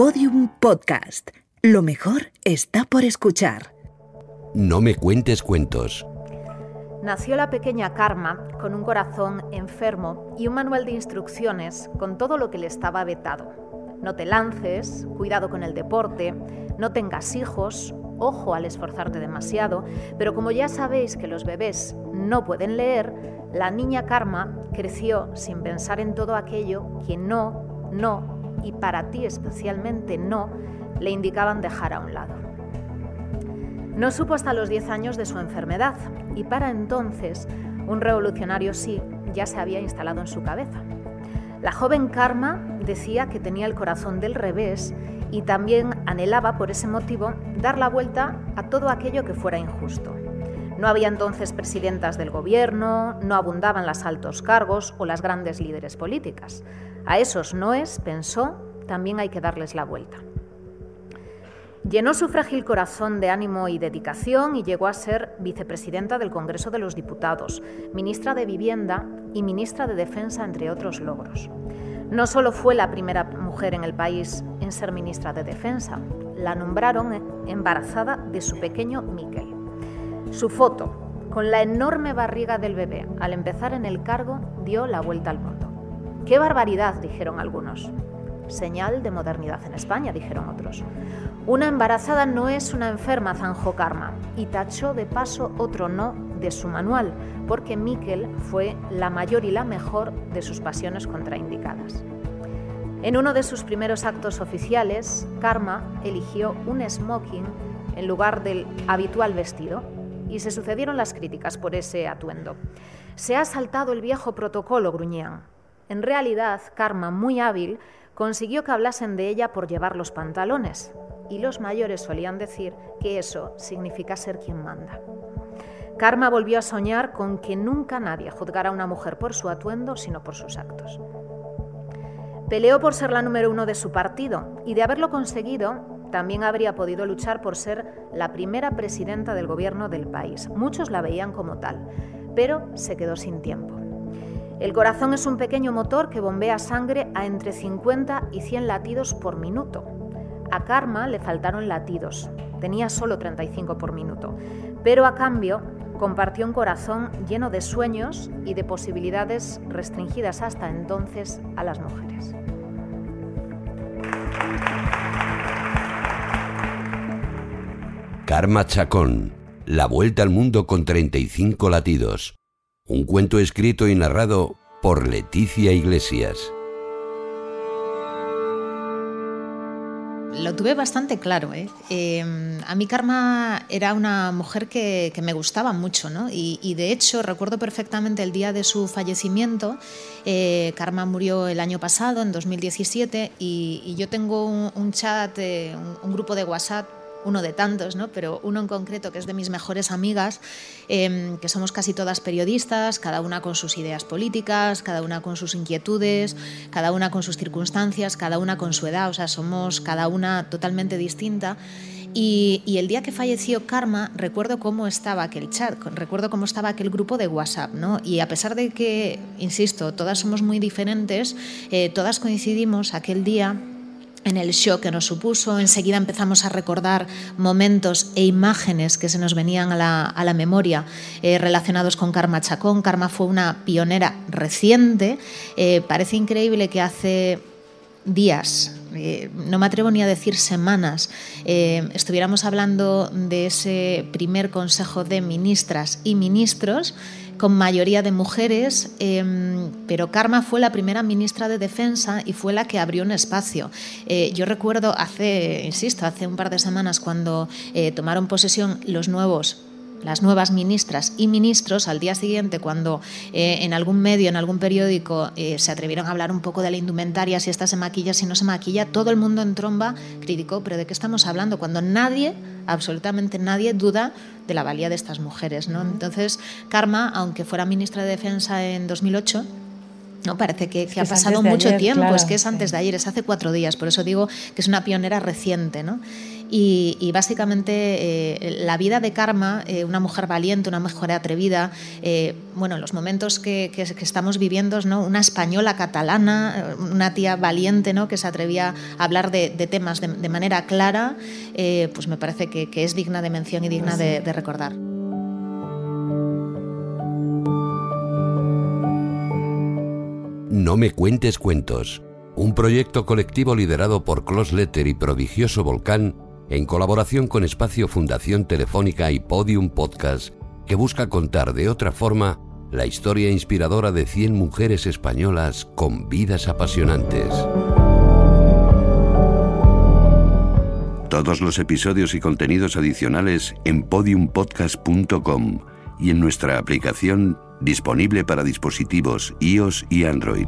Podium Podcast. Lo mejor está por escuchar. No me cuentes cuentos. Nació la pequeña Karma con un corazón enfermo y un manual de instrucciones con todo lo que le estaba vetado. No te lances, cuidado con el deporte, no tengas hijos, ojo al esforzarte demasiado, pero como ya sabéis que los bebés no pueden leer, la niña Karma creció sin pensar en todo aquello que no, no y para ti especialmente no le indicaban dejar a un lado. No supo hasta los 10 años de su enfermedad y para entonces un revolucionario sí ya se había instalado en su cabeza. La joven Karma decía que tenía el corazón del revés y también anhelaba por ese motivo dar la vuelta a todo aquello que fuera injusto. No había entonces presidentas del gobierno, no abundaban los altos cargos o las grandes líderes políticas. A esos noes, pensó, también hay que darles la vuelta. Llenó su frágil corazón de ánimo y dedicación y llegó a ser vicepresidenta del Congreso de los Diputados, ministra de Vivienda y ministra de Defensa, entre otros logros. No solo fue la primera mujer en el país en ser ministra de Defensa, la nombraron embarazada de su pequeño Miquel. Su foto, con la enorme barriga del bebé, al empezar en el cargo, dio la vuelta al mundo. ¡Qué barbaridad! dijeron algunos. Señal de modernidad en España, dijeron otros. Una embarazada no es una enferma, zanjó Karma, y tachó de paso otro no de su manual, porque Miquel fue la mayor y la mejor de sus pasiones contraindicadas. En uno de sus primeros actos oficiales, Karma eligió un smoking en lugar del habitual vestido, y se sucedieron las críticas por ese atuendo. Se ha saltado el viejo protocolo, gruñían. En realidad, Karma, muy hábil, consiguió que hablasen de ella por llevar los pantalones, y los mayores solían decir que eso significa ser quien manda. Karma volvió a soñar con que nunca nadie juzgara a una mujer por su atuendo, sino por sus actos. Peleó por ser la número uno de su partido y de haberlo conseguido, también habría podido luchar por ser la primera presidenta del gobierno del país. Muchos la veían como tal, pero se quedó sin tiempo. El corazón es un pequeño motor que bombea sangre a entre 50 y 100 latidos por minuto. A Karma le faltaron latidos, tenía solo 35 por minuto, pero a cambio compartió un corazón lleno de sueños y de posibilidades restringidas hasta entonces a las mujeres. Karma Chacón, la vuelta al mundo con 35 latidos. Un cuento escrito y narrado por Leticia Iglesias. Lo tuve bastante claro. ¿eh? Em, a mí Karma era una mujer que, me gustaba mucho, ¿no? Y, de hecho recuerdo perfectamente el día de su fallecimiento. Eh, Karma murió el año pasado, en 2017, y, yo tengo un, chat, eh, un, grupo de WhatsApp uno de tantos, ¿no? pero uno en concreto que es de mis mejores amigas, em, que somos casi todas periodistas, cada una con sus ideas políticas, cada una con sus inquietudes, cada una con sus circunstancias, cada una con su edad, o sea, somos cada una totalmente distinta. Y, el día que falleció Karma, recuerdo cómo estaba aquel chat, recuerdo cómo estaba aquel grupo de WhatsApp, ¿no? Y a pesar de que, insisto, todas somos muy diferentes, eh, todas coincidimos aquel día en el shock que nos supuso. Enseguida empezamos a recordar momentos e imágenes que se nos venían a la, memoria eh, relacionados con Karma Chacón. Karma fue una pionera reciente. Eh, parece increíble que hace días, eh, no me atrevo ni a decir semanas, estuviéramos hablando de ese primer consejo de ministras y ministros con mayoría de mujeres, em, pero Karma fue la primera ministra de Defensa y fue la que abrió un espacio. Eh, yo recuerdo hace, insisto, hace un par de semanas cuando eh, tomaron posesión los nuevos las nuevas ministras y ministros al día siguiente, cuando eh, en algún medio, en algún periódico, eh, se atrevieron a hablar un poco de la indumentaria, si esta se maquilla, si no se maquilla, todo el mundo en tromba criticó, pero ¿de qué estamos hablando? Cuando nadie, absolutamente nadie, duda de la valía de estas mujeres. ¿no? Entonces, Karma, aunque fuera ministra de Defensa en 2008, no, parece que, ha pasado mucho tiempo, es que es antes de ayer, es hace cuatro días, por eso digo que es una pionera reciente. ¿no? Y, básicamente eh, la vida de Karma, eh, una mujer valiente, una mujer atrevida, eh, bueno, los momentos que, estamos viviendo, ¿no? una española catalana, una tía valiente ¿no? que se atrevía a hablar de, temas de, manera clara, pues me parece que, es digna de mención y digna de recordar. No me cuentes cuentos, un proyecto colectivo liderado por Close Letter y Prodigioso Volcán en colaboración con Espacio Fundación Telefónica y Podium Podcast, que busca contar de otra forma la historia inspiradora de 100 mujeres españolas con vidas apasionantes. Todos los episodios y contenidos adicionales en podiumpodcast.com y en nuestra aplicación disponible para dispositivos iOS y Android.